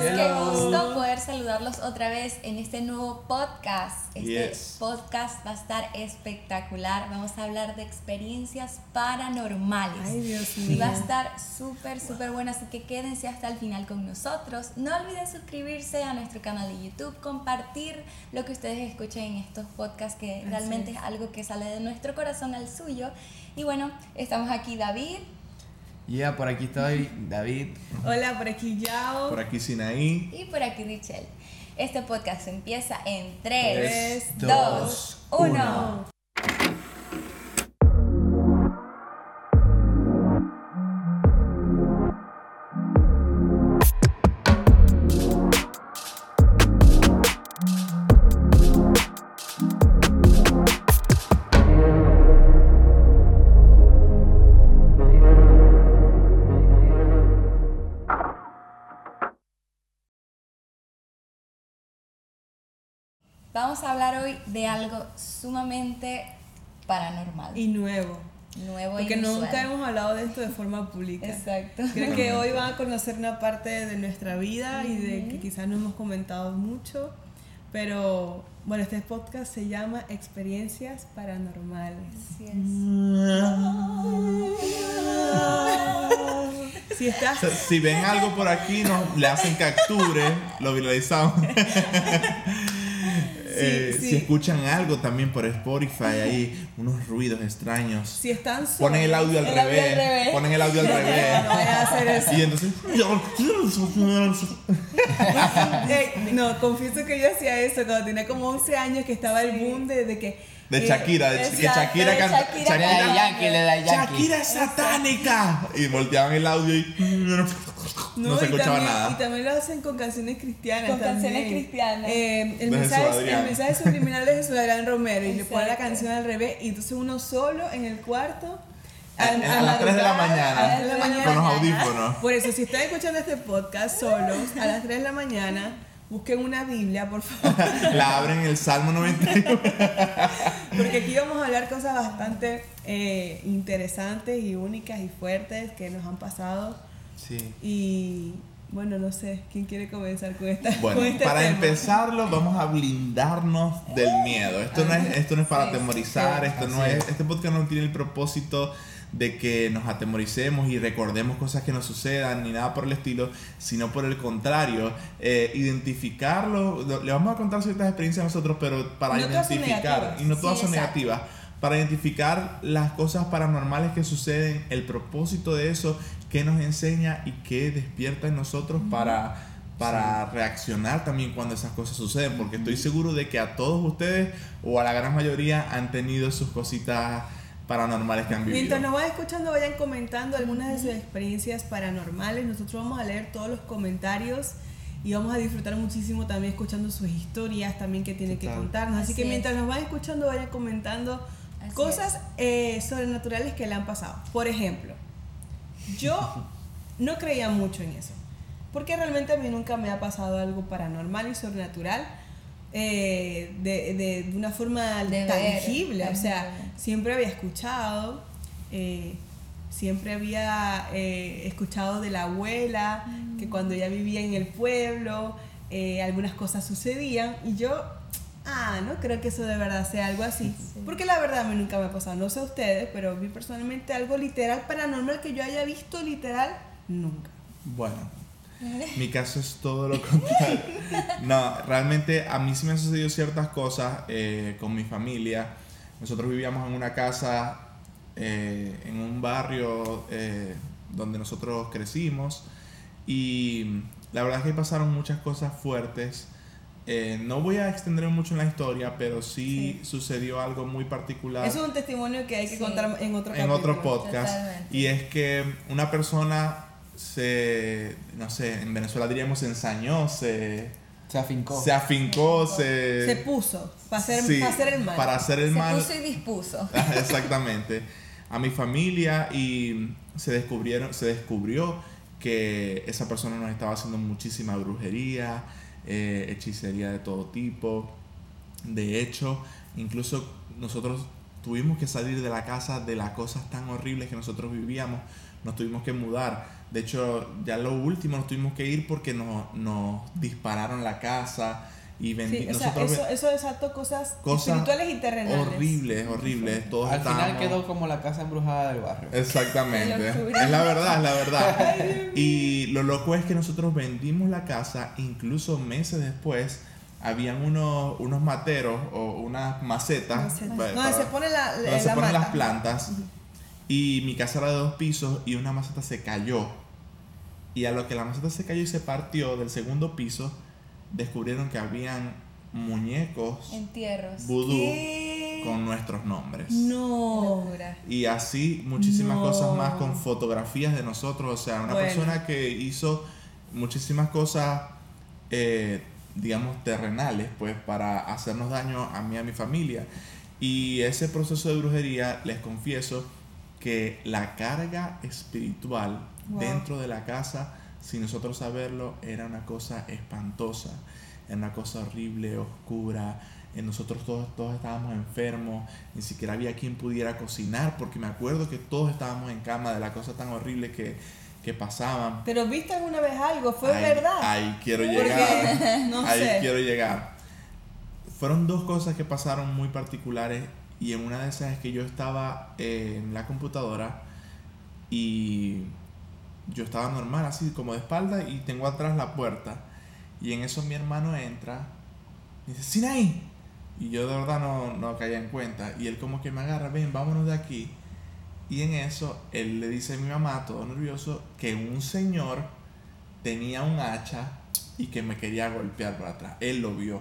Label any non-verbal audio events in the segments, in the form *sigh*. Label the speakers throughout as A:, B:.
A: qué gusto poder saludarlos otra vez en este nuevo podcast. Este
B: Yes.
A: podcast va a estar espectacular. Vamos a hablar de experiencias paranormales.
C: Ay, Dios
A: Y
C: mío.
A: va a estar súper, súper bueno, así que quédense hasta el final con nosotros. No olviden suscribirse a nuestro canal de YouTube, compartir lo que ustedes escuchen en estos podcasts, que realmente es algo que sale de nuestro corazón al suyo. Y bueno, estamos aquí David.
B: Ya, por aquí estoy, David.
C: Hola, por aquí Yao.
D: Por aquí Sinaí.
A: Y por aquí Richelle. Este podcast empieza en
C: Tres,
A: 3, 2, 1. Vamos a hablar hoy de algo sumamente paranormal,
C: Y nuevo.
A: nuevo
C: Porque
A: y
C: nunca hemos hablado de esto de forma pública.
A: Exacto.
C: Creo que hoy van a conocer una parte de nuestra vida y de que quizás no hemos comentado mucho. Pero bueno, este podcast se llama Experiencias Paranormales.
A: Así es. *laughs*
C: Si estás
D: O sea, si ven algo por aquí, nos le hacen capture, lo viralizamos. *laughs* Eh,
C: sí.
D: Si escuchan algo también por Spotify, ahí unos ruidos extraños.
C: si están solos,
D: Ponen el audio al
A: El audio al
D: revés.
A: revés.
D: Ponen el audio al *laughs*
C: no
D: revés.
C: vayan a hacer eso.
D: Y entonces. *laughs*
C: Ey, no, confieso que yo hacía eso cuando tenía como 11 años que estaba el boom de, de que...
D: De
C: eh,
D: Shakira, de que Shakira
A: de
D: canta.
A: Shakira
B: Yankee, da Yankee.
D: Shakira es satánica. Y volteaban el audio y. No, se
C: y
D: escuchaba
C: también,
D: nada.
C: Y también lo hacen con canciones cristianas.
A: Con
C: también.
A: canciones cristianas.
C: Eh, el, mensaje, el mensaje subliminal de Jesús Adrián Romero y le pone la
A: Exacto.
C: canción al revés y entonces uno solo en el cuarto.
D: A, a las 3 de la
C: madrugada, a las
D: mañana.
C: tres de la mañana.
D: Con los audífonos.
C: Por eso, si están escuchando este podcast solos a las 3 de la mañana, busquen una Biblia, por favor. *laughs*
D: La abren el Salmo 91. *laughs*
C: Porque aquí vamos a hablar cosas bastante eh, interesantes y únicas y fuertes que nos han pasado.
D: Sí.
C: Y bueno, no sé, ¿quién quiere comenzar con esta
D: Bueno,
C: con este
D: para
C: tema?
D: empezarlo vamos a blindarnos del miedo. Esto no es, esto no es para
A: Sí,
D: atemorizar,
C: sí.
D: esto no es,
B: es.
D: este podcast no tiene el propósito de que nos atemoricemos y recordemos cosas que nos sucedan ni nada por el estilo, sino por el contrario, eh, identificarlo. lo- Le vamos a contar ciertas experiencias a nosotros, pero para
C: No
D: identificar, y no todas
A: Sí,
D: son
A: exacto.
D: negativas, para identificar las cosas paranormales que suceden, el propósito de eso, qué nos enseña y qué despierta en nosotros para, para reaccionar también cuando esas cosas suceden, porque estoy seguro de que a todos ustedes o a la gran mayoría han tenido sus cositas paranormales que han vivido.
C: Mientras nos van escuchando, vayan comentando algunas de sus experiencias paranormales. Nosotros vamos a leer todos los comentarios y vamos a disfrutar muchísimo también escuchando sus historias también que tienen que
D: Total.
C: contarnos. Así,
A: Así
C: que
A: es.
C: mientras nos van escuchando, vayan comentando
A: Así
C: cosas eh, sobrenaturales que le han pasado. Por ejemplo, yo *laughs* no creía mucho en eso. Porque realmente a mí nunca me ha pasado algo paranormal y sobrenatural eh, de, de- de una forma
A: De ver,
C: tangible. O sea, siempre había escuchado, eh, siempre había eh, escuchado de la abuela, que cuando ella vivía en el pueblo, algunas cosas sucedían y yo, ah, no creo que eso de verdad sea algo así.
A: Sí.
C: Porque la verdad a mí nunca me ha pasado, no sé a ustedes, pero a mí personalmente algo literal paranormal que yo haya visto literal, nunca.
D: Bueno, *laughs* mi caso es todo lo contrario. No, realmente a mí sí me han sucedido ciertas cosas eh, con mi familia. Nosotros vivíamos en una casa, eh, en un barrio eh, donde nosotros crecimos y la verdad es que pasaron muchas cosas fuertes. Eh, no voy a extenderme mucho en la historia, pero sí, sucedió algo muy particular
C: Eso es un testimonio que hay que
A: Sí.
C: contar en otro
D: en otro podcast.
A: Totalmente.
D: Y es que una persona se, no sé, en Venezuela diríamos se ensañó, se,
B: Se afincó.
D: se afincó, se...
C: Se puso para hacer,
D: sí,
C: para hacer el mal.
D: Para hacer el
A: Se
D: mal.
A: puso y dispuso.
D: Ajá, *laughs* Exactamente. A mi familia y se descubrieron, se descubrió que esa persona nos estaba haciendo muchísima brujería, eh, hechicería de todo tipo. De hecho, incluso nosotros tuvimos que salir de la casa de las cosas tan horribles que nosotros vivíamos nos tuvimos que mudar. De hecho, ya lo último nos tuvimos que ir porque nos, nos dispararon la casa y
C: Sí, o sea,
D: nosotros
C: eso, eso desató cosas,
D: Cosas
C: espirituales y terrenales.
D: horribles, horribles. Todos
B: Al final quedó como la casa embrujada del barrio.
D: Exactamente. Es la verdad, es la verdad. *laughs* Y lo loco es que nosotros vendimos la casa, incluso meses después, habían unos, unos materos o unas macetas.
C: Macetas. Donde se pone la,
D: donde
C: la
D: se ponen
C: mata.
D: las plantas. Y mi casa era de dos pisos y una maceta se cayó. Y a lo que la maceta se cayó y se partió del segundo piso, descubrieron que habían muñecos
A: Entierros.
D: vudú
C: ¿Qué?
D: con nuestros nombres.
C: No.
D: Y así muchísimas
C: No.
D: cosas más con fotografías de nosotros. O sea, una
C: Bueno.
D: persona que hizo muchísimas cosas, eh, digamos, terrenales, pues, para hacernos daño a mí y a mi familia. Y ese proceso de brujería, les confieso que la carga espiritual
C: Wow.
D: dentro de la casa, sin nosotros saberlo, era una cosa espantosa, era una cosa horrible, oscura. Nosotros todos, todos estábamos enfermos, ni siquiera había quien pudiera cocinar, porque me acuerdo que todos estábamos en cama de la cosa tan horrible que, que pasaban.
C: Pero viste alguna vez algo, fue
D: Ahí-
C: verdad.
D: Ahí quiero llegar. *laughs*
C: no
D: ahí
C: sé.
D: quiero llegar. Fueron dos cosas que pasaron muy particulares y en una de esas es que yo estaba eh, en la computadora y yo estaba normal, así como de espalda y tengo atrás la puerta. Y en eso mi hermano entra y dice, Sinaí. Y yo de verdad no, no caía en cuenta. Y él como que me agarra, ven, vámonos de aquí. Y en eso él le dice a mi mamá, todo nervioso, que un señor tenía un hacha y que me quería golpear por atrás. Él lo vio.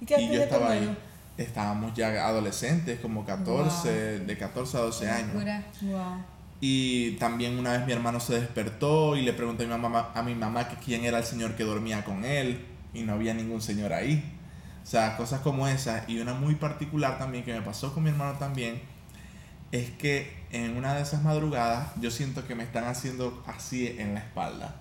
C: ¿Y qué
D: Y yo estaba ahí. Estábamos ya adolescentes, como 14, de 14 a 12 años.
C: Wow.
D: Y también una vez mi hermano se despertó y le pregunté a mi mamá, a mi mamá que quién era el señor que dormía con él y no había ningún señor ahí. O sea, cosas como esas. Y una muy particular también que me pasó con mi hermano también es que en una de esas madrugadas yo siento que me están haciendo así en la espalda.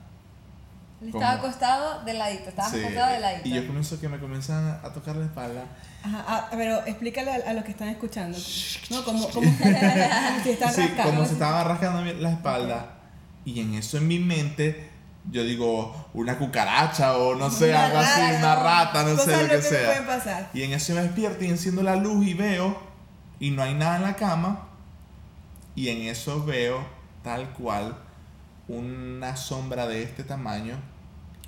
A: Estaba acostado de ladito, estaba
D: Sí,
A: acostado de ladito.
D: Y yo comienzo que me comienzan a tocar la espalda.
C: Ajá, ah, pero explícale a, a los que están escuchando. ¿No? Como, como, *laughs* si están
D: Sí,
C: rascando.
D: como se estaba rascando la espalda. Y en eso en mi mente, yo digo, una cucaracha o no sé,
C: Una
D: algo así,
C: rata,
D: una rata, no sé lo que
C: pueden
D: sea.
C: pasar.
D: Y en eso me despierto y enciendo la luz y veo, y no hay nada en la cama. Y en eso veo, tal cual, una sombra de este tamaño.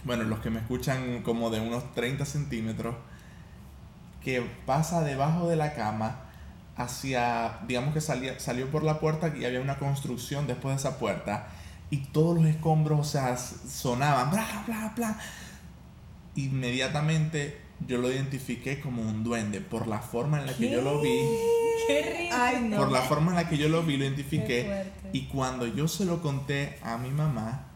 D: Bueno, los que me escuchan como de unos 30 centímetros, que pasa debajo de la cama hacia, digamos que salía, salió por la puerta y había una construcción después de esa puerta y todos los escombros, o sea, sonaban, bla, bla, bla. Inmediatamente yo lo identifiqué como un duende por la forma en la que yo lo vi.
A: Qué rico.
C: Ay, no.
D: Por la forma en la que yo lo vi, lo
A: Qué
D: identifiqué. Y cuando yo se lo conté a mi mamá,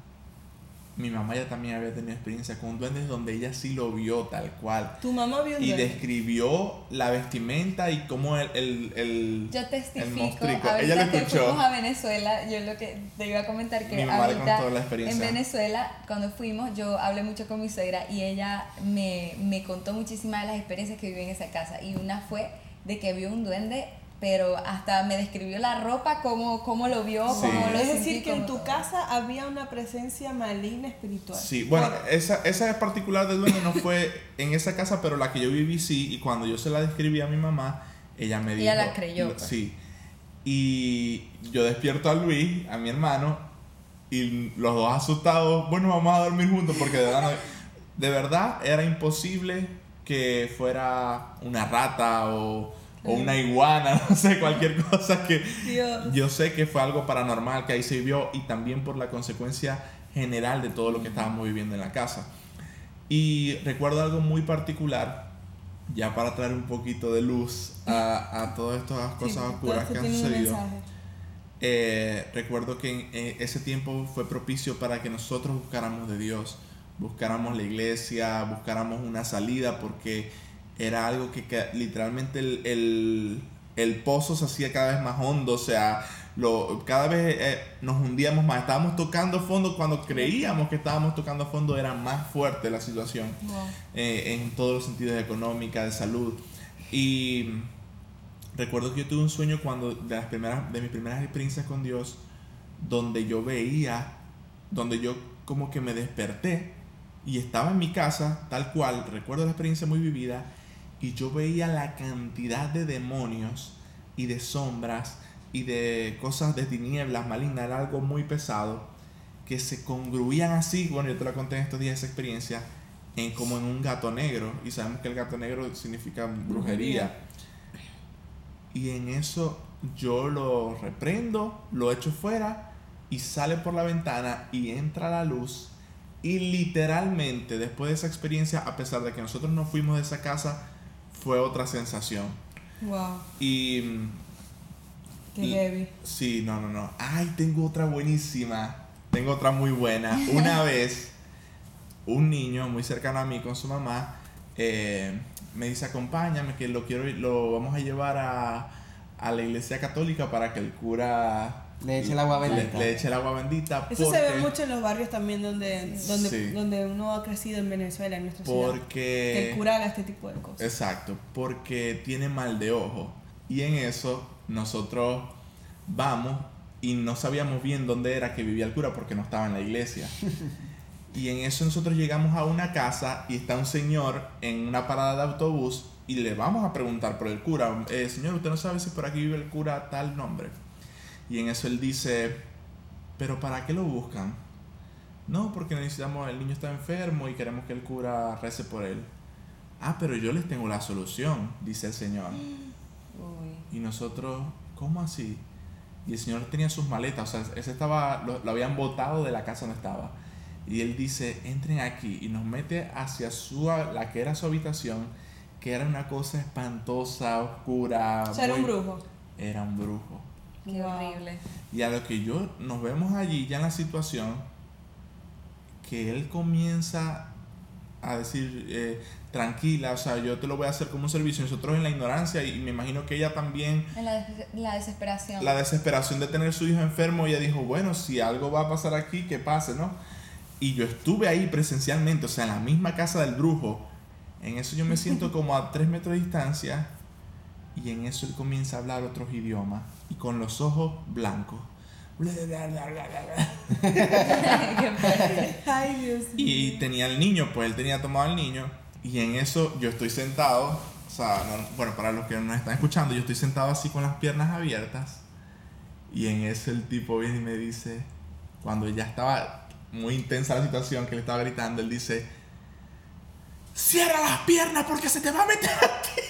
D: mi mamá ya también había tenido experiencia con duendes donde ella sí lo vio tal cual.
C: Tu mamá vio un
D: Y
C: duende.
D: describió la vestimenta y cómo el... el, el
A: Yo
D: el
A: testifico,
D: monstruico.
A: ahorita
D: Ella lo
A: que
D: escuchó.
A: fuimos a Venezuela, yo lo que te iba a comentar que
D: Mi mamá
A: ahorita
D: contó la experiencia.
A: en Venezuela, cuando fuimos, yo hablé mucho con mi suegra y ella me, me contó muchísimas de las experiencias que vivió en esa casa. Y una fue de que vio un duende, pero hasta me describió la ropa, cómo, cómo lo vio,
D: Sí.
A: cómo lo
C: Es
A: sentí,
C: decir, que en tu
A: todo.
C: casa había una presencia maligna espiritual.
D: Sí, bueno, esa, esa en particular del duende no fue en esa casa, pero la que yo viví sí, y cuando yo se la describí a mi mamá, ella me dijo...
A: Ella la creyó, pues.
D: Sí. Y yo despierto a Luis, a mi hermano, y los dos asustados, bueno, vamos a dormir juntos porque de verdad, no- de verdad era imposible que fuera una rata o, o una iguana, *laughs* no sé, cualquier cosa que...
C: Dios.
D: Yo sé que fue algo paranormal que ahí se vio y también por la consecuencia general de todo lo que estábamos viviendo en la casa. Y recuerdo algo muy particular, ya para traer un poquito de luz a, a todas estas cosas oscuras que han sucedido. Eh, recuerdo que en eh, ese tiempo fue propicio para que nosotros buscáramos de Dios, buscáramos la iglesia, buscáramos una salida, porque era algo que, literalmente el, el- el pozo se hacía cada vez más hondo, o sea, lo, cada vez eh, nos hundíamos más, estábamos tocando fondo, cuando creíamos que estábamos tocando fondo era más fuerte la situación
C: Wow.
D: eh, en todos los sentidos económica, de salud. Y recuerdo que yo tuve un sueño cuando de las primeras de mis primeras experiencias con Dios, donde yo veía, donde yo como que me desperté y estaba en mi casa, tal cual, recuerdo la experiencia muy vivida, y yo veía la cantidad de demonios y de sombras y de cosas de tinieblas malignas, era algo muy pesado, que se congruían así, bueno, yo te lo conté en estos días esa experiencia, en, como en un gato negro, y sabemos que el gato negro significa brujería. Y en eso yo lo reprendo, lo echo fuera y sale por la ventana y entra la luz. Y literalmente después de esa experiencia, a pesar de que nosotros no fuimos de esa casa, fue otra sensación.
C: Wow.
D: Y...
C: Qué
D: y-
C: heavy.
D: Sí, no, no, no. Ay, tengo otra buenísima. Tengo otra muy buena. *laughs* Una vez, un niño muy cercano a mí con su mamá eh, me dice, acompáñame, que lo quiero, lo vamos a llevar a, a la iglesia católica para que el cura
B: Le eche el agua
D: le-
B: bendita.
D: Le, eche el agua bendita.
C: Eso se ve
D: porque-
C: mucho en los barrios también donde, donde,
D: Sí.
C: donde uno ha crecido en Venezuela, en nuestra ciudad. Que
D: Porque...
C: el cura haga este tipo de cosas.
D: Exacto, porque tiene mal de ojo. Y en eso nosotros vamos y no sabíamos bien dónde era que vivía el cura porque no estaba en la iglesia. *laughs* y en eso nosotros llegamos a una casa y está un señor en una parada de autobús y le vamos a preguntar por el cura. Eh, señor, ¿usted no sabe si por aquí vive el cura tal nombre? Y en eso él dice, ¿pero para qué lo buscan? No, porque necesitamos, el niño está enfermo y queremos que el cura rece por él. Ah, pero yo les tengo la solución, dice el Señor. *gasps*
A: Uy.
D: Y nosotros, ¿cómo así? Y el Señor tenía sus maletas, o sea, ese estaba, lo, lo habían botado de la casa donde estaba. Y él dice, entren aquí y nos mete hacia su, la que era su habitación, que era una cosa espantosa, oscura.
C: O sea, era un brujo.
D: Era un brujo.
A: Qué
C: Wow.
A: horrible.
D: Y a lo que yo nos vemos allí ya en la situación, que él comienza a decir, eh, tranquila, o sea, yo te lo voy a hacer como un servicio. Nosotros en la ignorancia, y me imagino que ella también,
A: En la, des- la desesperación.
D: la desesperación de tener su hijo enfermo, ella dijo, bueno, si algo va a pasar aquí, que pase, ¿no? Y yo estuve ahí presencialmente, o sea, en la misma casa del brujo. En eso yo me siento *laughs* como a tres metros de distancia y en eso él comienza a hablar otros idiomas y con los ojos blancos. Y tenía el niño, pues él tenía tomado al niño. Y en eso yo estoy sentado, o sea, no- bueno, para los que nos están escuchando, yo estoy sentado así con las piernas abiertas. Y en eso el tipo viene y me dice, cuando ya estaba muy intensa la situación que le estaba gritando, él dice, cierra las piernas porque se te va a meter aquí.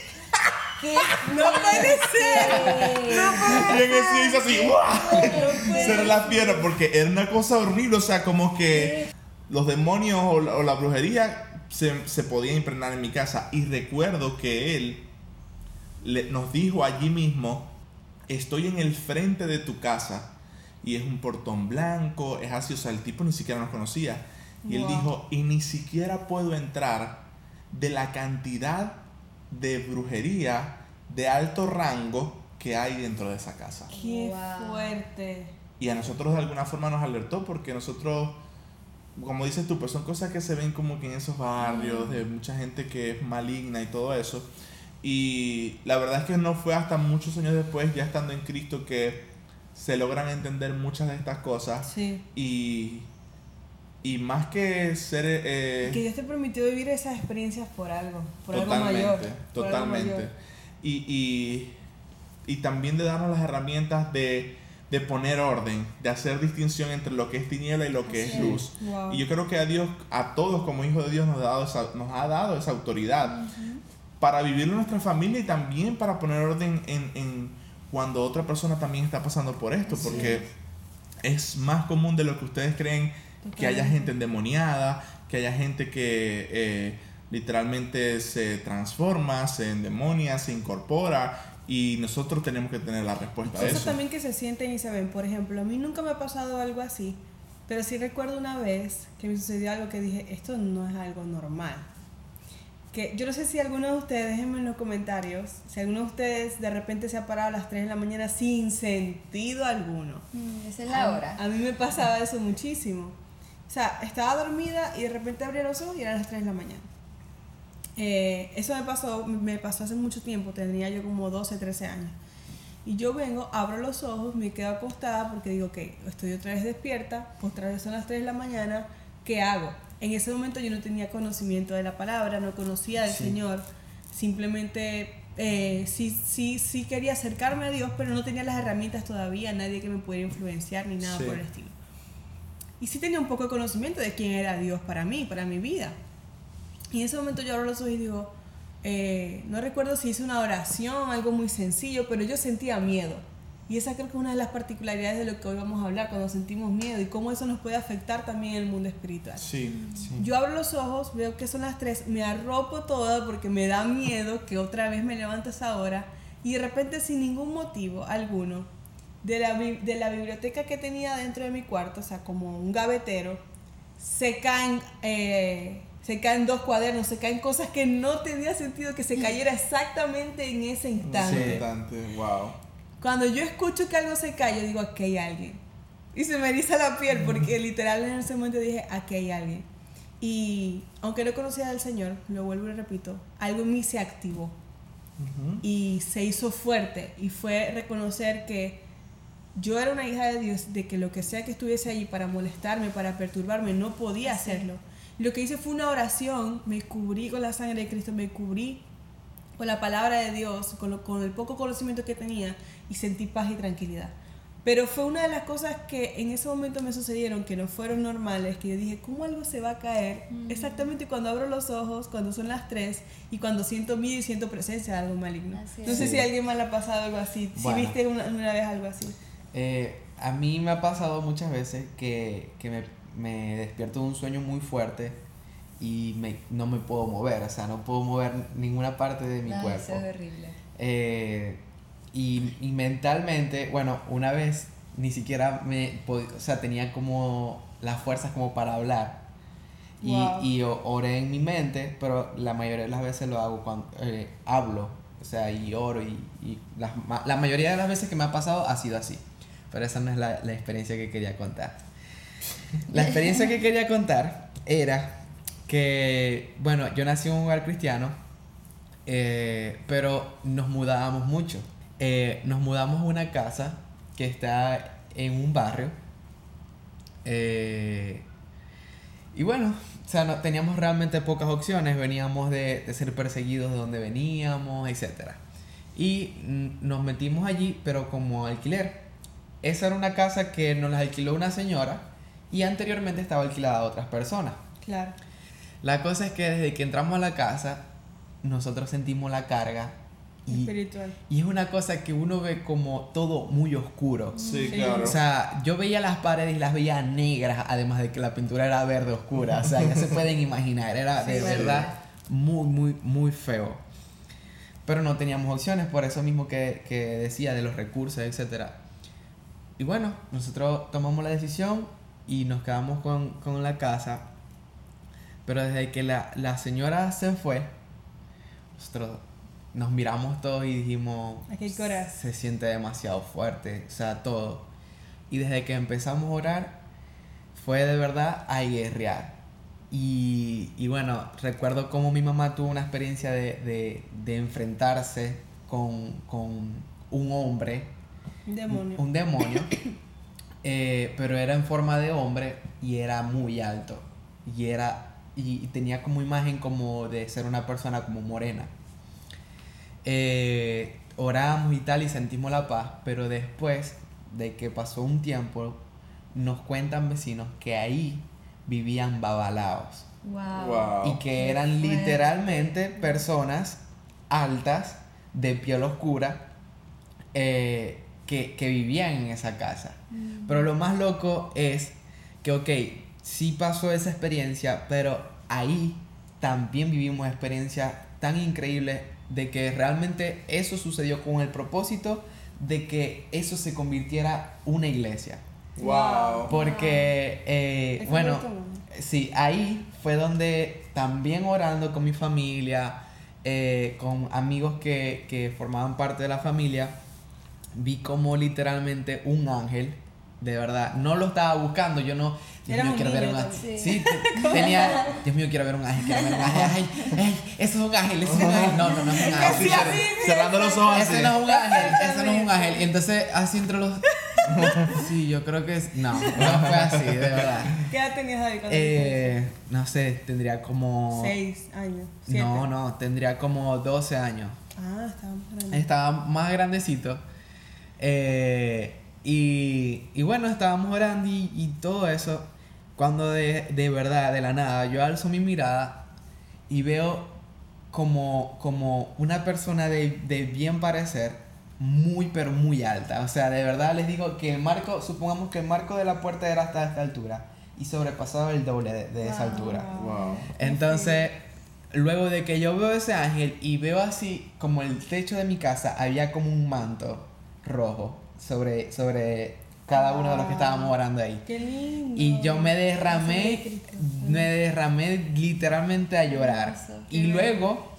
A: ¿Qué?
C: No puede ser.
D: Y en eso hizo así, ¡guau! Cerré las piernas porque era una cosa horrible, o sea, como que los demonios o la, o la brujería se, se podían impregnar en mi casa. Y recuerdo que él le- nos dijo allí mismo, estoy en el frente de tu casa y es un portón blanco, es así, o sea, el tipo ni siquiera nos conocía. Y él dijo, y ni siquiera puedo entrar de la cantidad de brujería de alto rango que hay dentro de esa casa.
C: Qué
A: Wow.
C: fuerte.
D: Y a nosotros de alguna forma nos alertó porque nosotros, como dices tú, pues son cosas que se ven como que en esos barrios, de mucha gente que es maligna y todo eso. Y la verdad es que no fue hasta muchos años después, ya estando en Cristo, que se logran entender muchas de estas cosas.
C: Sí.
D: Y, y más que ser... eh,
C: Que Dios te permitió vivir esas experiencias por algo, por algo mayor. por algo
D: totalmente.
C: mayor.
D: Y, y, y también de darnos las herramientas de, de poner orden, de hacer distinción entre lo que es tiniebla y lo que es
A: Así es.
D: luz.
C: Wow.
D: Y yo creo que a Dios, a todos como hijos de Dios, nos ha dado esa, nos ha dado esa autoridad para vivir en nuestra familia y también para poner orden en, en cuando otra persona también está pasando por esto,
C: Así
D: porque es más común de lo que ustedes creen que haya gente endemoniada, que haya gente que eh, literalmente se transforma, se endemonia, se incorpora y nosotros tenemos que tener la respuesta a eso.
C: también que se sienten y se ven. Por ejemplo, a mí nunca me ha pasado algo así, pero sí recuerdo una vez que me sucedió algo que dije, esto no es algo normal. Que yo no sé si alguno de ustedes, déjenme en los comentarios, si alguno de ustedes de repente se ha parado a las 3 de la mañana sin sentido alguno.
A: Mm, Esa es la hora.
C: A mí me pasaba eso muchísimo. O sea, estaba dormida y de repente abría los ojos y eran las 3 de la mañana. Eh, eso me pasó, me pasó hace mucho tiempo, tendría yo como 12, 13 años. Y yo vengo, abro los ojos, me quedo acostada porque digo, ok, estoy otra vez despierta, otra vez son las 3 de la mañana, ¿qué hago? En ese momento yo no tenía conocimiento de la palabra, no conocía del
B: Sí.
C: Señor, simplemente eh, sí, sí, sí quería acercarme a Dios, pero no tenía las herramientas todavía, nadie que me pudiera influenciar ni nada
D: Sí.
C: por el estilo. Y sí tenía un poco de conocimiento de quién era Dios para mí, para mi vida. Y en ese momento yo abro los ojos y digo, eh, no recuerdo si hice una oración, algo muy sencillo, pero yo sentía miedo. Y esa creo que es una de las particularidades de lo que hoy vamos a hablar, cuando sentimos miedo y cómo eso nos puede afectar también en el mundo espiritual.
D: Sí.
B: Sí.
C: Yo abro los ojos, veo que son las 3, me arropo toda porque me da miedo que otra vez me levanto a esa hora y de repente sin ningún motivo alguno de la, de la biblioteca que tenía dentro de mi cuarto, o sea, como un gavetero, se caen, eh, se caen dos cuadernos, se caen cosas que no tenía sentido que se cayera exactamente en ese instante.
D: Bastante, wow.
C: Cuando yo escucho que algo se cae, yo digo, aquí hay alguien. Y se me eriza la piel porque literal en ese momento dije, aquí hay alguien. Y aunque no conocía al Señor, lo vuelvo y repito, algo en mí se activó y se hizo fuerte y fue reconocer que yo era una hija de Dios, de que lo que sea que estuviese allí para molestarme, para perturbarme, no podía hacerlo. Lo que hice fue una oración, me cubrí con la sangre de Cristo, me cubrí con la palabra de Dios, con, lo- con el poco conocimiento que tenía y sentí paz y tranquilidad. Pero fue una de las cosas que en ese momento me sucedieron que no fueron normales, que yo dije, ¿cómo algo se va a caer? Exactamente cuando abro los ojos, cuando son las 3 y cuando siento miedo y siento presencia de algo maligno. No sé si a alguien más le ha pasado algo así,
B: Bueno.
C: si viste una, una vez algo así.
B: Eh, a mí me ha pasado muchas veces que, que me, me despierto de un sueño muy fuerte y me, no me puedo mover, o sea, no puedo mover ninguna parte de mi
A: No,
B: cuerpo.
A: eso es horrible.
B: Eh, y, y mentalmente, bueno, una vez ni siquiera me, o sea, tenía como las fuerzas como para hablar. Y,
C: Wow.
B: y o- oré en mi mente, pero la mayoría de las veces lo hago cuando eh, hablo, o sea, y oro. Y, y ma- la mayoría de las veces que me ha pasado ha sido así. Pero esa no es la, experiencia que quería contar. La experiencia que quería contar era que, bueno, yo nací en un hogar cristiano, eh, pero nos mudábamos mucho. Eh, nos mudamos a una casa que está en un barrio. eh, y bueno, o sea, no, teníamos realmente pocas opciones. Veníamos de, de ser perseguidos de donde veníamos, etc. Y mm, nos metimos allí, pero como alquiler. Esa era una casa que nos la alquiló una señora y anteriormente estaba alquilada a otras personas.
C: Claro.
B: La cosa es que desde que entramos a la casa, nosotros sentimos la carga y,
C: Espiritual.
B: y es una cosa que uno ve como todo muy oscuro.
D: Sí,
C: Sí.
D: claro.
B: O sea, yo veía las paredes y las veía negras, además de que la pintura era verde oscura. O sea, ya se pueden imaginar, era de
C: Sí.
B: verdad muy, muy, muy feo. Pero no teníamos opciones, por eso mismo que, que decía de los recursos, etc. Y bueno, nosotros tomamos la decisión y nos quedamos con, con la casa. Pero desde que la, la señora se fue, nosotros nos miramos todos y dijimos,
C: Aquí
B: se siente demasiado fuerte, o sea, todo. Y desde que empezamos a orar, fue de verdad a guerrear. Y, y bueno, recuerdo cómo mi mamá tuvo una experiencia de, de, de enfrentarse con, con un hombre,
C: demonio.
B: un demonio, *coughs* eh, pero era en forma de hombre y era muy alto. Y, era, y tenía como imagen como de ser una persona como morena. Eh, oramos y tal y sentimos la paz, pero después de que pasó un tiempo, nos cuentan vecinos que ahí vivían babalaos
A: Wow.
D: Wow.
B: y que eran literalmente personas altas, de piel oscura, eh, que, que vivían en esa casa. Pero lo más loco es que, ok, sí pasó esa experiencia, pero ahí también vivimos experiencias tan increíbles de que realmente eso sucedió con el propósito de que eso se convirtiera una iglesia.
D: Wow.
B: Porque, eh, bueno, sí, ahí fue donde también orando con mi familia, eh, con amigos que, que formaban parte de la familia, vi como literalmente un ángel de verdad, no lo estaba buscando, yo no, Dios mío, quiero ver un ángel. Sí, *laughs* te- tenía, Dios mío, quiero ver un ángel, quiero ver un ángel. Ay, ay, eso es un ángel, eso es un ángel. No, no, no es un ángel.
D: Cerrando los ojos así.
B: Ese no es un ángel, ese no es un ángel. Y entonces, así entre los. Sí, yo creo que es. No, no fue así, de verdad.
C: ¿Qué edad tenías ahí cuando
B: Eh, no sé, tendría como.
C: Seis años. Siete.
B: No, no, tendría como 12 años.
C: Ah, estábamos grandes.
B: Estaba más grandecito. Eh, y, y bueno, estábamos orando y, y todo eso. Cuando de, de verdad, de la nada, yo alzo mi mirada y veo como, como una persona de, de bien parecer, muy pero muy alta. O sea, de verdad les digo que el marco, supongamos que el marco de la puerta era hasta esta altura y sobrepasaba el doble de, de esa altura.
D: Wow.
B: Entonces, luego de que yo veo ese ángel y veo así como el techo de mi casa, había como un manto rojo sobre, sobre cada uno de los que estábamos orando ahí.
C: Qué lindo.
B: Y yo me derramé, me derramé literalmente a llorar. Y luego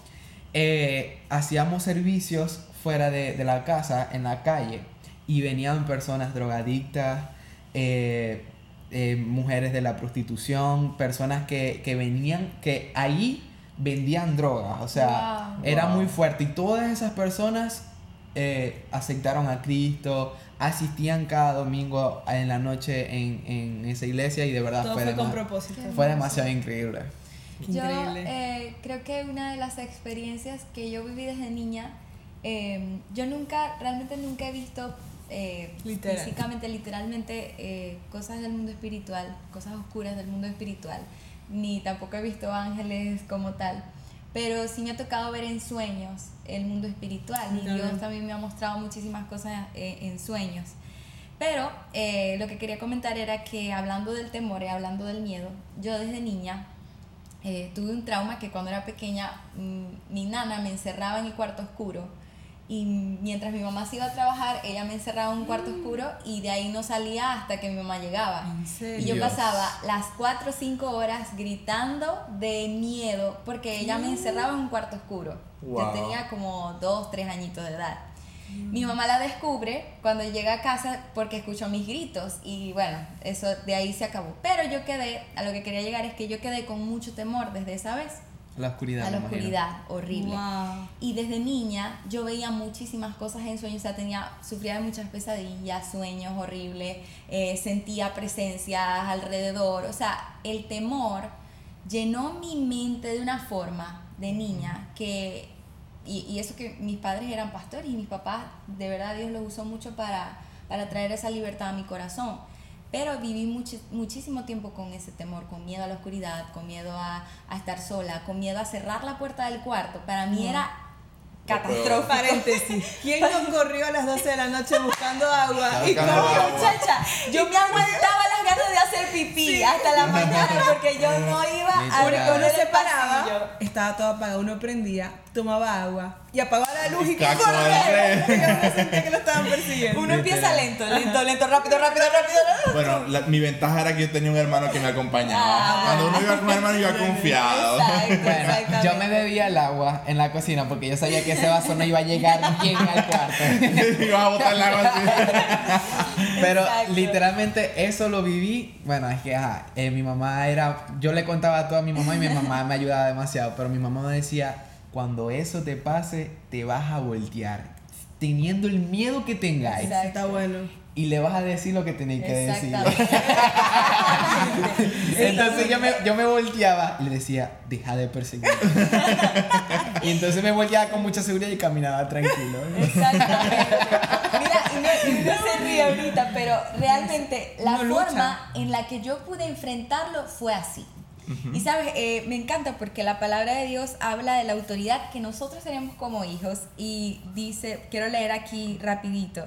B: eh, hacíamos servicios fuera de, de la casa, en la calle, y venían personas drogadictas, eh, eh, mujeres de la prostitución, personas que, que venían, que ahí vendían drogas, o sea,
A: Wow.
B: era
D: Wow.
B: muy fuerte. Y todas esas personas eh, aceptaron a Cristo, asistían cada domingo en la noche en, en esa iglesia y de verdad
C: Todo
B: fue,
C: fue con propósito.
B: Fue demasiado increíble.
A: Yo
C: Increíble.
A: eh, creo que una de las experiencias que yo viví desde niña, eh, yo nunca, realmente nunca he visto eh,
C: Literal.
A: físicamente, literalmente, eh, cosas del mundo espiritual, cosas oscuras del mundo espiritual, ni tampoco he visto ángeles como tal, pero sí me ha tocado ver en sueños el mundo espiritual y. Dios también me ha mostrado muchísimas cosas eh, en sueños. Pero eh, lo que quería comentar era que hablando del temor y hablando del miedo, yo desde niña eh, tuve un trauma que cuando era pequeña mm, mi nana me encerraba en el cuarto oscuro y mientras mi mamá se iba a trabajar, ella me encerraba en un cuarto oscuro y de ahí no salía hasta que mi mamá llegaba.
C: ¿En serio?
A: Y yo pasaba las 4 o 5 horas gritando de miedo porque ella me encerraba en un cuarto oscuro. Yo tenía como 2, 3 añitos de edad. Mi mamá la descubre cuando llega a casa porque escuchó mis gritos y bueno, eso de ahí se acabó. Pero yo quedé, a lo que quería llegar es que yo quedé con mucho temor desde esa vez
B: La oscuridad.
A: a la
B: imagino.
A: oscuridad, horrible.
C: Wow.
A: Y desde niña yo veía muchísimas cosas en sueños, o sea, tenía, sufría de muchas pesadillas, sueños horribles, eh, sentía presencias alrededor, o sea, el temor llenó mi mente de una forma de niña que, y, y eso que mis padres eran pastores y mis papás, de verdad Dios los usó mucho para, para traer esa libertad a mi corazón. Pero viví muchísimo tiempo con ese temor, con miedo a la oscuridad, con miedo a, a estar sola, con miedo a cerrar la puerta del cuarto. Para mí era catastrófico.
C: Paréntesis. ¿Quién no corrió a las 12 de la noche buscando agua? Y
D: agua.
A: Muchacha, yo me aguantaba las ganas de hacer pipí hasta la mañana porque yo no iba a
B: Literal.
C: Uno se paraba, estaba todo apagado, uno prendía, tomaba agua y apagaba la luz y
D: Caco,
C: corría.
D: hombre.
C: Yo me sentía que lo estaban persiguiendo.
A: Uno empieza lento, lento, lento, rápido, rápido, rápido.
D: Bueno, la- mi ventaja era que yo tenía un hermano que me acompañaba.
A: Ah.
D: Cuando uno iba con un hermano, iba confiado.
A: Exacto,
B: Bueno,
A: exactamente.
B: yo me bebía el agua en la cocina porque yo sabía que ese vaso no iba a llegar bien al cuarto. *laughs*
D: Ibas a botar el agua así.
B: Pero
A: Exacto.
B: literalmente eso lo viví. Bueno, es que ajá, eh, mi mamá era. Yo le contaba todo a mi mamá y mi mamá me ayudaba demasiado. Pero mi mamá me decía: cuando eso te pase, te vas a voltear. Teniendo el miedo que tengáis.
A: Exacto.
C: Está bueno.
B: Y le vas a decir lo que tenéis que decir. *laughs* Entonces yo me, yo me volteaba y le decía, deja de perseguir. *laughs* y entonces me volteaba con mucha seguridad y caminaba tranquilo.
A: Exactamente. Mira, y no, y uno se ríe ahorita, pero realmente la
C: lucha.
A: forma en la que yo pude enfrentarlo fue así. Y sabes, Eh, me encanta porque la palabra de Dios habla de la autoridad que nosotros tenemos como hijos y dice, quiero leer aquí rapidito,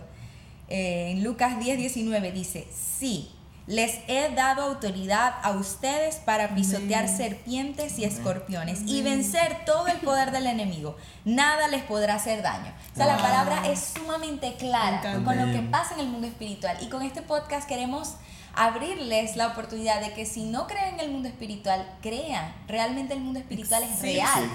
A: Eh, en Lucas 10, 19 dice, sí, les he dado autoridad a ustedes para pisotear serpientes y escorpiones y vencer todo el poder del enemigo. Nada les podrá hacer daño. O sea, la palabra es sumamente
C: Me
A: clara con lo que pasa en el mundo espiritual. Y con este podcast queremos abrirles la oportunidad de que si no creen en el mundo espiritual, crean. Realmente el mundo espiritual es real.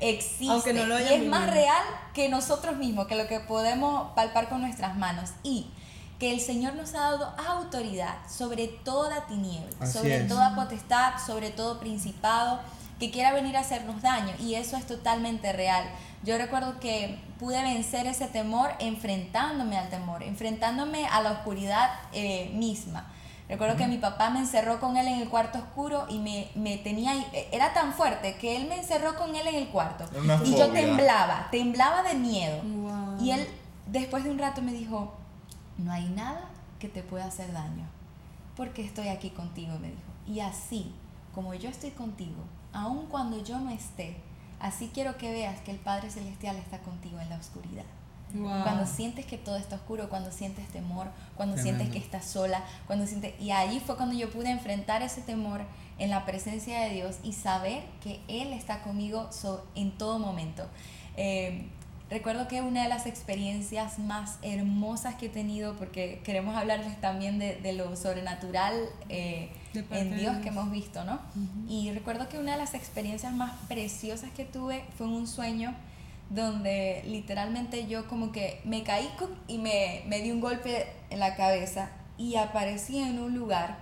A: Existe.
C: Aunque no lo
A: y es más real que nosotros mismos, que lo que podemos palpar con nuestras manos. Y que el Señor nos ha dado autoridad sobre toda tiniebla,
B: Así
A: sobre
B: es.
A: toda potestad, sobre todo principado que quiera venir a hacernos daño y eso es totalmente real. Yo recuerdo que pude vencer ese temor enfrentándome al temor, enfrentándome a la oscuridad eh, misma. Recuerdo que mi papá me encerró con él en el cuarto oscuro y me, me tenía ahí- era tan fuerte que él me encerró con él en el cuarto
D: una
A: y yo temblaba, temblaba de miedo.
C: Wow.
A: Y él después de un rato me dijo, no hay nada que te pueda hacer daño, porque estoy aquí contigo, me dijo. Y así, como yo estoy contigo, aun cuando yo no esté, así quiero que veas que el Padre Celestial está contigo en la oscuridad.
C: Wow.
A: Cuando sientes que todo está oscuro, cuando sientes temor, cuando
B: Tremendo.
A: sientes que estás sola, cuando sientes... Y ahí fue cuando yo pude enfrentar ese temor en la presencia de Dios y saber que Él está conmigo so- en todo momento. Eh, recuerdo que una de las experiencias más hermosas que he tenido, porque queremos hablarles también de, de lo sobrenatural eh, en Dios que hemos visto, ¿no? Y recuerdo que una de las experiencias más preciosas que tuve fue en un sueño donde literalmente yo como que me caí y me, me di un golpe en la cabeza y aparecí en un lugar,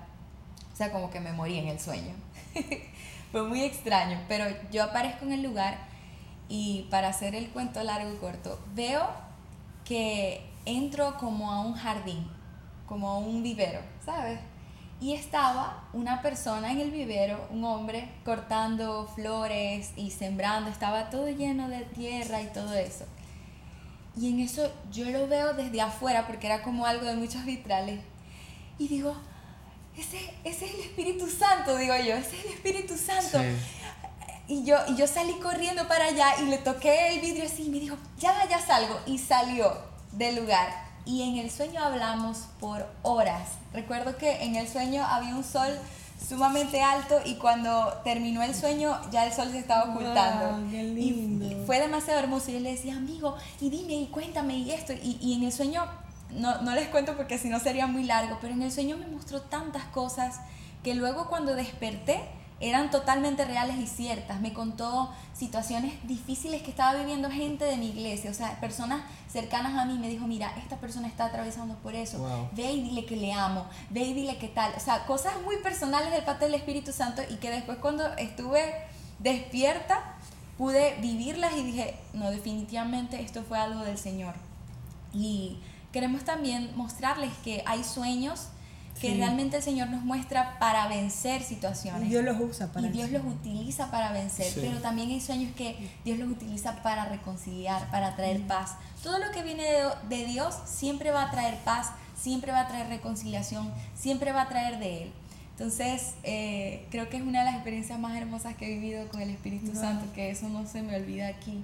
A: o sea, como que me morí en el sueño. *laughs* fue muy extraño, pero yo aparezco en el lugar y para hacer el cuento largo y corto, veo que entro como a un jardín, como a un vivero, ¿sabes? Y estaba una persona en el vivero, un hombre, cortando flores y sembrando, estaba todo lleno de tierra y todo eso. Y en eso yo lo veo desde afuera, porque era como algo de muchos vitrales, y digo, ese, ese es el Espíritu Santo, digo yo, ese es el Espíritu Santo.
B: Sí.
A: Y yo, y yo salí corriendo para allá y le toqué el vidrio así y me dijo, ya, ya salgo. Y salió del lugar. Y en el sueño hablamos por horas. Recuerdo que en el sueño había un sol sumamente alto y cuando terminó el sueño ya el sol se estaba ocultando.
C: Wow, qué lindo.
A: Y, fue demasiado hermoso. Y yo le decía, amigo, y dime, y cuéntame, y esto. Y, y en el sueño, no, no les cuento porque si no sería muy largo, pero en el sueño me mostró tantas cosas que luego cuando desperté eran totalmente reales y ciertas. Me contó situaciones difíciles que estaba viviendo gente de mi iglesia, o sea, personas cercanas a mí. Me dijo, mira, esta persona está atravesando por eso.
B: Wow.
A: Ve y dile que le amo, ve y dile que tal. O sea, cosas muy personales del parte del Espíritu Santo y que después cuando estuve despierta pude vivirlas y dije, no, definitivamente esto fue algo del Señor. Y queremos también mostrarles que hay sueños que
C: Sí.
A: realmente el Señor nos muestra para vencer
C: Y
A: situaciones.
C: Dios los usa para
A: y Dios
C: eso.
A: los utiliza para vencer,
D: Sí.
A: pero también hay sueños que Dios los utiliza para reconciliar, para traer
C: Mm.
A: paz. Todo lo que viene de, de Dios siempre va a traer paz, siempre va a traer reconciliación, siempre va a traer de Él. Entonces, eh, creo que es una de las experiencias más hermosas que he vivido con el Espíritu
C: Wow.
A: Santo, que eso no se me olvida aquí.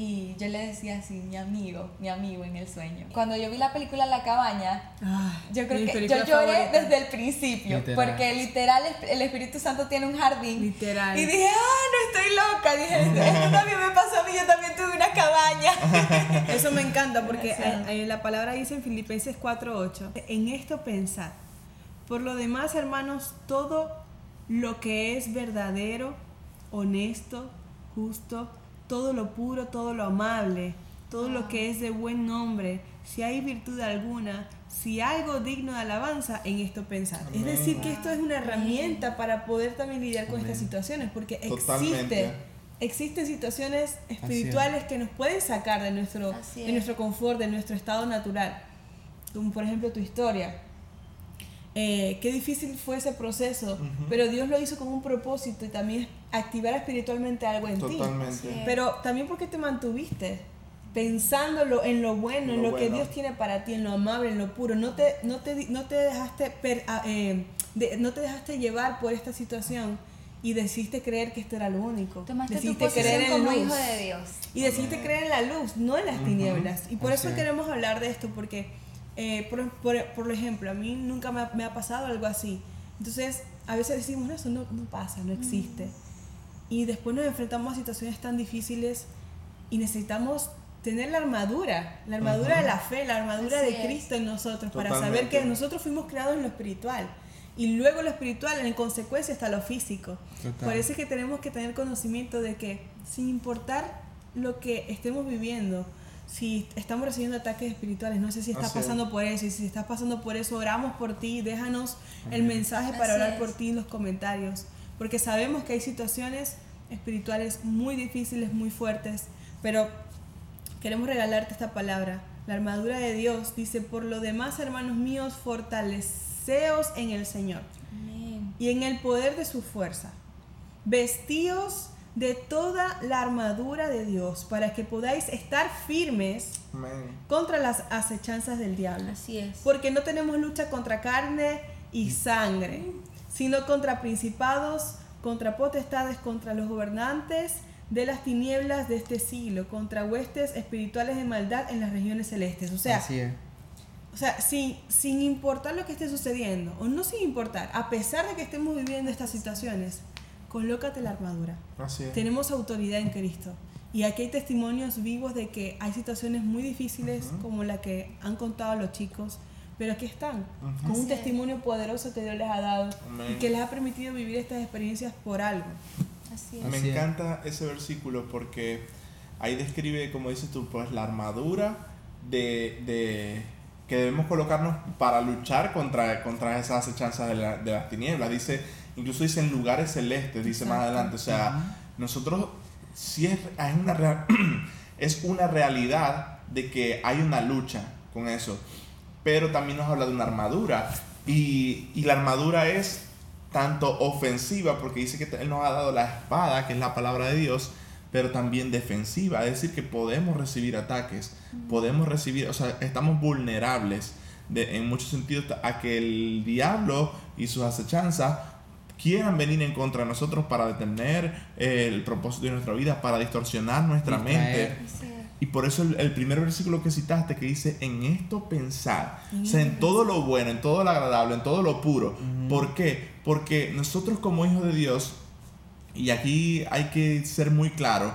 A: Y yo le decía así, mi amigo, mi amigo en el sueño. Cuando yo vi la película La Cabaña,
C: Ah,
A: yo creo que yo lloré
C: favorita.
A: desde el principio,
B: Literal.
A: porque literal el- Espíritu Santo tiene un jardín.
C: Literal.
A: Y dije, ah, no estoy loca. Dije, esto *laughs* también me pasó a mí, yo también tuve una cabaña. *laughs*
C: Eso me encanta porque eh, eh, la palabra dice en Filipenses 4:8, en esto pensad. Por lo demás, hermanos, todo lo que es verdadero, honesto, justo, todo lo puro, todo lo amable, todo lo que es de buen nombre, si hay virtud alguna, si algo digno de alabanza, en esto pensad. Es decir, que esto es una herramienta para poder también lidiar con estas situaciones, porque
D: Totalmente.
C: existe existen situaciones espirituales que nos pueden sacar de nuestro, de
A: es.
C: nuestro confort, de nuestro estado natural. Como por ejemplo tu historia. Eh, qué difícil fue ese proceso,
D: Ujú.
C: pero Dios lo hizo con un propósito y también activar espiritualmente algo en ti.
D: Totalmente.
A: Sí.
C: Pero también porque te mantuviste pensándolo en lo bueno, en
D: Lo
C: lo, que
D: bueno.
C: Dios tiene para ti, en lo amable, en lo puro. No te, no te, no te dejaste per- ah, eh, de- no te dejaste llevar por esta situación y decidiste creer que esto era lo único.
A: Tomaste tu
C: decidiste
A: posición
C: en
A: como
C: luz.
A: hijo de Dios.
C: Y decidiste creer en la luz, no en las
D: Ujú.
C: tinieblas. Y por
B: Así
C: eso
B: es.
C: queremos hablar de esto, porque, eh, por, por, por ejemplo, a mí nunca me ha, me ha pasado algo así. Entonces, a veces decimos, no, eso no, no pasa, no existe. Y después nos enfrentamos a situaciones tan difíciles y necesitamos tener la armadura, la armadura
D: Ujú.
C: de la fe, la armadura
A: Así
C: de
A: es.
C: Cristo en nosotros, para saber
D: Totalmente.
C: que nosotros fuimos creados en lo espiritual. Y luego lo espiritual, en consecuencia, está lo físico.
B: Total.
C: Por eso es que tenemos que tener conocimiento de que, sin importar lo que estemos viviendo, si estamos recibiendo ataques espirituales, no sé si estás
D: Así es.
C: pasando por eso, y si estás pasando por eso, oramos por ti, déjanos el mensaje para
A: Así
C: orar
A: es.
C: por ti en los comentarios, porque sabemos que hay situaciones espirituales muy difíciles, muy fuertes, pero queremos regalarte esta palabra. La armadura de Dios dice, por lo demás, hermanos míos, fortaleceos en el Señor
A: Amén.
C: y en el poder de su fuerza. Vestíos de toda la armadura de Dios para que podáis estar firmes
D: Amén.
C: contra las acechanzas del diablo.
A: Así es.
C: Porque no tenemos lucha contra carne y sangre, sino contra principados, contra potestades, contra los gobernantes de las tinieblas de este siglo, contra huestes espirituales de maldad en las regiones celestes. O sea,
B: Así es.
C: o sea, sin, sin importar lo que esté sucediendo, o no sin importar, a pesar de que estemos viviendo estas situaciones, colócate la armadura.
D: Así es.
C: Tenemos autoridad en Cristo. Y aquí hay testimonios vivos de que hay situaciones muy difíciles como la que han contado los chicos, pero aquí están, con
A: Así
C: un
A: es.
C: testimonio poderoso que Dios les ha dado
D: Amén.
C: y que les ha permitido vivir estas experiencias por algo.
A: Así es.
D: Me
B: Así es.
D: encanta ese versículo porque ahí describe, como dices tú, pues la armadura de, de- que debemos colocarnos para luchar contra, contra esas acechanzas de, la- de las tinieblas. Dice, incluso dice en lugares celestes, dice más adelante. O sea, nosotros sí es, es una real- *clears throat* es una realidad de que hay una lucha con eso. Pero también nos habla de una armadura. Y, y la armadura es tanto ofensiva, porque dice que Él nos ha dado la espada, que es la palabra de Dios, pero también defensiva, es decir, que podemos recibir ataques, podemos recibir, o sea, estamos vulnerables de- en muchos sentidos a que el diablo y sus acechanzas quieran venir en contra de nosotros para detener eh, el propósito de nuestra vida, para distorsionar nuestra
B: Distraer.
D: mente. Y por eso el, el primer versículo que citaste que dice, en esto pensar,
C: En
D: o sea, en todo lo bueno, en todo lo agradable, en todo lo puro. ¿Por qué? Porque nosotros como hijos de Dios, y aquí hay que ser muy claro,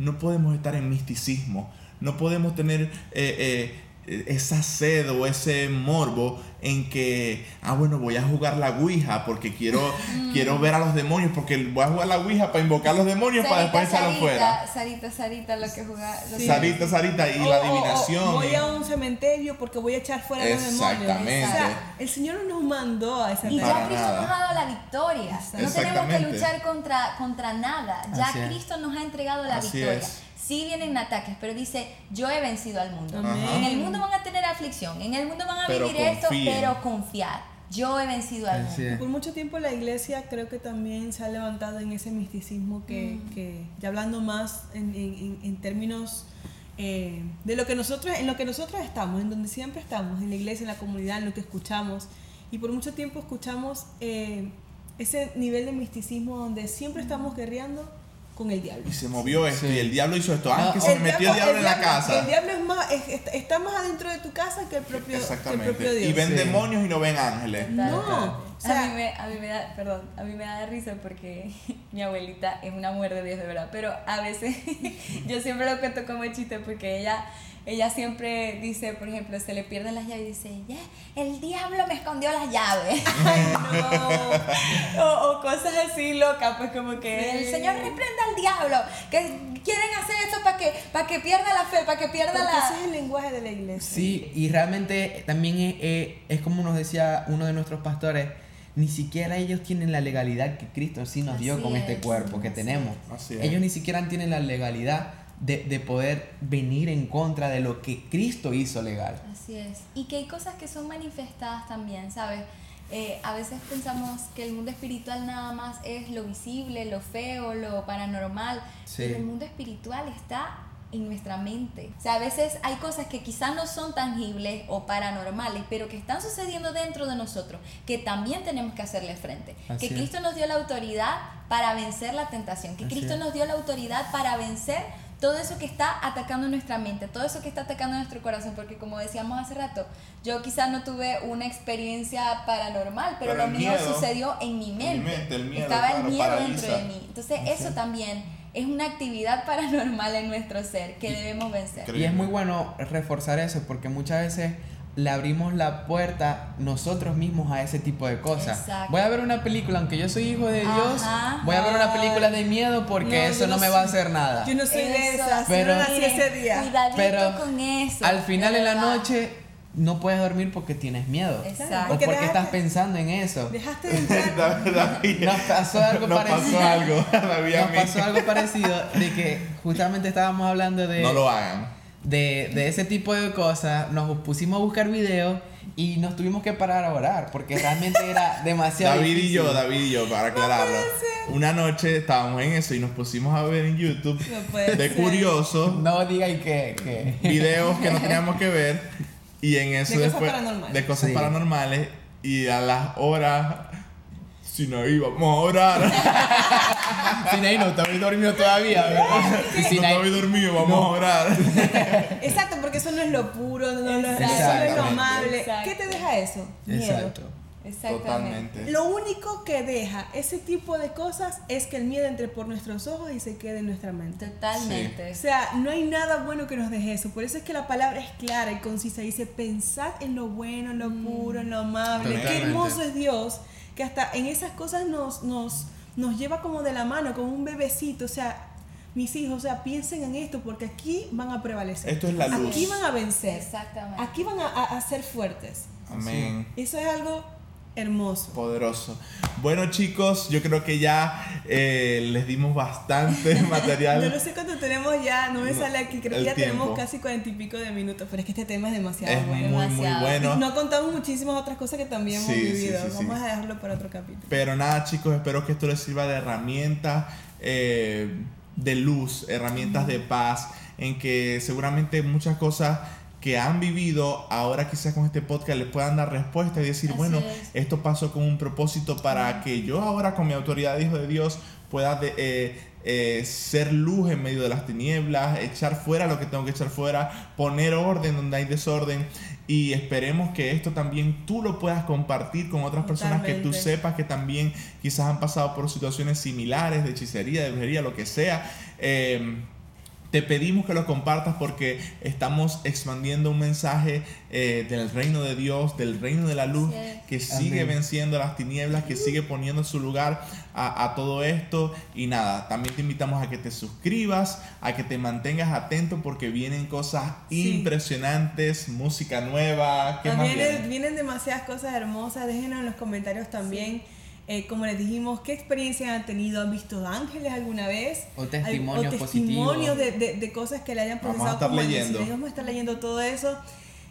D: no podemos estar en misticismo, no podemos tener eh, eh, esa sed o ese morbo en que, ah, bueno, voy a jugar la Ouija porque quiero, *laughs* quiero ver a los demonios, porque voy a jugar la Ouija para invocar a los demonios para después echarlos fuera.
A: Sarita, Sarita, lo que jugaba. lo
C: Sí.
D: Sarita, Sarita, y
C: O-
D: la
C: o- o
D: adivinación.
C: voy
D: y-
C: a un cementerio porque voy a echar fuera a los demonios.
D: Exactamente.
C: O sea, el Señor no nos mandó a esa
A: Y ya Cristo
D: nada.
A: nos ha dado la victoria. No tenemos que luchar contra, contra nada. Ya
B: Así es.
A: Cristo nos ha entregado la
D: Así
A: victoria.
D: es.
A: Sí vienen ataques, pero dice, yo he vencido al mundo.
C: Amén.
A: En el mundo van a tener aflicción, en el mundo van a
D: Pero
A: vivir esto, pero confiar. Yo he vencido al mundo.
C: Por mucho tiempo la iglesia creo que también se ha levantado en ese misticismo que, que ya hablando más en, en- en- en términos eh, de lo que nosotros, en lo que nosotros estamos, en donde siempre estamos, en la iglesia, en la comunidad, en lo que escuchamos. Y por mucho tiempo escuchamos eh, ese nivel de misticismo donde siempre estamos guerreando con el diablo.
D: Y se movió esto,
B: Sí.
D: y el diablo hizo esto. Ah,
B: No,
D: que se
C: El
D: metió el diablo en la
C: el
D: casa.
C: diablo es más, es- está, está más adentro de tu casa que el propio, que el
D: Exactamente.
C: propio Dios.
D: Y ven
B: Sí.
D: demonios y no ven ángeles.
C: No, o sea,
A: a, mí me, a mí me da, perdón, a mí me da risa porque *laughs* mi abuelita es una mujer de Dios de verdad, pero a veces *laughs* yo siempre lo cuento como chiste porque ella, ella siempre dice, por ejemplo, se le pierden las llaves y dice, ya, el diablo me escondió las llaves. *laughs* Ay, no. O, o cosas así locas, pues como que
C: Sí.
A: el Señor reprenda al diablo, que quieren hacer esto para que, para que pierda la fe, para que pierda
C: porque
A: la...
C: ese es el lenguaje de la iglesia.
B: Sí, y realmente también es, es- es como nos decía uno de nuestros pastores, ni siquiera ellos tienen la legalidad que Cristo sí nos dio
A: Así
B: con este
A: es,
B: cuerpo que
A: así
B: tenemos.
D: Así es.
B: Ellos ni siquiera tienen la legalidad de, de poder venir en contra de lo que Cristo hizo legal.
A: Así es. Y que hay cosas que son manifestadas también, ¿sabes? Eh, a veces pensamos que el mundo espiritual nada más es lo visible, lo feo, lo paranormal,
B: Sí.
A: pero el mundo espiritual está en nuestra mente. O sea, a veces hay cosas que quizás no son tangibles o paranormales, pero que están sucediendo dentro de nosotros, que también tenemos que hacerle frente.
B: Así
A: que
B: es.
A: Cristo nos dio la autoridad para vencer la tentación, que
B: Así
A: Cristo
B: es.
A: nos dio la autoridad para vencer todo eso que está atacando nuestra mente, todo eso que está atacando nuestro corazón, porque como decíamos hace rato, yo quizás no tuve una experiencia paranormal, pero,
D: Pero
A: lo mío
D: miedo,
A: sucedió en mi mente.
D: mente, el miedo,
A: Estaba
D: claro,
A: el miedo
D: paraliza.
A: dentro de mí. Entonces eso también es una actividad *laughs* paranormal en nuestro ser que debemos vencer.
B: Y es muy bueno reforzar eso porque muchas veces le abrimos la puerta nosotros mismos a ese tipo de cosas.
A: Exacto.
B: Voy a ver una película, aunque yo soy hijo de Dios,
A: Ajá.
B: voy a ver una película de miedo porque
C: No,
B: eso no,
C: no
B: me va a hacer nada.
C: Yo no soy de
A: Eso.
C: esas,
B: Pero-
C: no nací ese día.
B: Pero
A: con eso.
B: Al final
A: de
B: en la noche no puedes dormir porque tienes miedo.
A: Exacto.
B: O
C: Porque
B: porque
C: dejaste-
B: estás pensando en eso.
C: Dejaste de *laughs* entrar. *laughs*
B: Nos pasó algo
D: nos
B: parecido.
D: algo, *laughs*
B: Nos pasó algo parecido de que justamente estábamos hablando de,
D: No lo hagan.
B: De, de ese tipo de cosas, nos pusimos a buscar videos y nos tuvimos que parar a orar porque realmente era *laughs* demasiado
D: David y yo, David y yo, para aclararlo. Una noche estábamos en eso y nos pusimos a ver en YouTube
C: No
D: de
C: ser.
D: curioso
B: No digan que, que
D: videos que no teníamos que ver y en eso
C: De cosas
D: después
C: paranormales.
D: de cosas
B: Sí.
D: paranormales y a las horas si no íbamos a orar *laughs*
B: Sinaí no está dormido todavía, ¿verdad? Y
D: no
B: Sinaí-
D: estaba dormido vamos a orar *laughs*
C: Exacto, porque eso no es lo puro, no, no, eso no es lo amable.
A: Exacto.
C: ¿Qué te deja eso? Miedo.
B: Exacto.
A: Exactamente.
D: totalmente
C: Lo único que deja ese tipo de cosas es que el miedo entre por nuestros ojos y se quede en nuestra mente.
A: Totalmente.
C: O sea, no hay nada bueno que nos deje eso. Por eso es que la palabra es clara y concisa. Dice, pensad en lo bueno, en lo puro, en lo amable. Qué
D: Totalmente.
C: hermoso es Dios, que hasta en esas cosas nos, nos, nos lleva como de la mano, como un bebecito. O sea, mis hijos, o sea, piensen en esto porque aquí van a prevalecer.
D: Esto es la luz.
C: Aquí van a vencer.
A: Exactamente.
C: Aquí van a, a- a ser fuertes.
D: amén
C: Eso es algo hermoso.
D: poderoso bueno chicos yo creo que ya eh, les dimos bastante *laughs* material
C: Yo no sé cuánto tenemos ya, no me
D: No,
C: sale aquí, creo
D: el
C: que ya
D: tiempo.
C: tenemos casi cuarenta y pico de minutos, pero es que este tema es demasiado
D: es muy
C: bueno.
D: muy
A: Demasiado.
D: bueno
C: Y no contamos muchísimas otras cosas que también hemos
D: Sí,
C: vivido.
D: sí, sí.
C: Vamos a dejarlo para otro capítulo.
D: Pero nada, chicos, espero que esto les sirva de herramienta eh, de luz, herramientas de paz, en que seguramente muchas cosas que han vivido ahora quizás con este podcast les puedan dar respuesta y decir,
A: Así
D: bueno,
A: es.
D: esto pasó con un propósito para que yo ahora con mi autoridad de hijo de Dios pueda de- eh, eh, ser luz en medio de las tinieblas, echar fuera lo que tengo que echar fuera, poner orden donde hay desorden y esperemos que esto también tú lo puedas compartir con otras personas que tú sepas que también quizás han pasado por situaciones similares de hechicería, de brujería, lo que sea. Eh, te pedimos que lo compartas porque estamos expandiendo un mensaje eh, del reino de Dios, del reino de la luz, que sigue
B: Amén.
D: venciendo las tinieblas, que sigue poniendo en su lugar a, a todo esto. Y nada, también te invitamos a que te suscribas, a que te mantengas atento porque vienen cosas
C: Sí.
D: impresionantes, música nueva. ¿Qué más
C: También
D: viene?
C: vienen, vienen demasiadas cosas hermosas. Déjenos en los comentarios también. Eh, como les dijimos, ¿qué experiencia han tenido? ¿Han visto ángeles alguna vez?
B: O testimonios
C: o testimonios
B: positivos.
C: de, de- de cosas que le hayan
D: Vamos a
C: procesado
D: estar
C: como
D: leyendo.
C: Vamos a estar leyendo todo eso.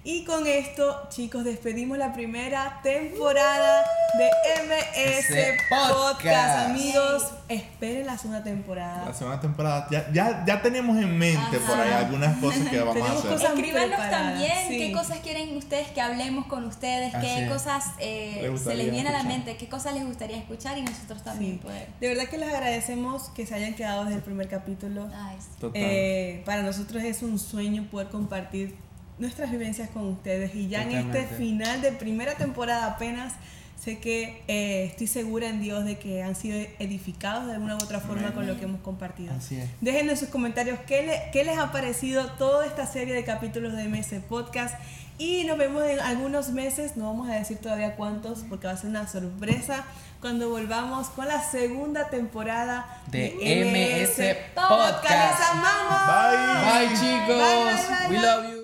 C: Y con esto, chicos, despedimos la primera temporada de MS Podcast.
B: podcast.
C: Amigos, esperen la segunda temporada.
D: La segunda temporada, ya, ya, ya tenemos en mente por ahí algunas cosas que vamos a
C: Tenemos
D: hacer.
C: cosas
A: Escríbanos también
C: sí.
A: qué cosas quieren ustedes que hablemos con ustedes,
B: Así
A: qué
B: es.
A: cosas eh,
D: Les
A: se les viene a la mente, qué cosas les gustaría escuchar y nosotros también
C: Sí.
A: poder.
C: De verdad que les agradecemos que se hayan quedado desde el primer capítulo.
A: Ay, sí.
D: Total.
C: Eh, para nosotros es un sueño poder compartir nuestras vivencias con ustedes y ya en este final de primera temporada apenas sé que eh, estoy segura en Dios de que han sido edificados de alguna u otra forma
D: Amén.
C: con lo que hemos compartido.
B: Así es.
C: Déjenos en sus comentarios qué, le- qué les ha parecido toda esta serie de capítulos de MS Podcast. Y nos vemos en algunos meses, no vamos a decir todavía cuántos porque va a ser una sorpresa cuando volvamos con la segunda temporada
B: De
C: MS
B: MS
C: Podcast.
B: Podcast.
C: ¡Les amamos!
D: Bye.
B: Bye chicos.
C: Bye, bye, bye,
B: We love you.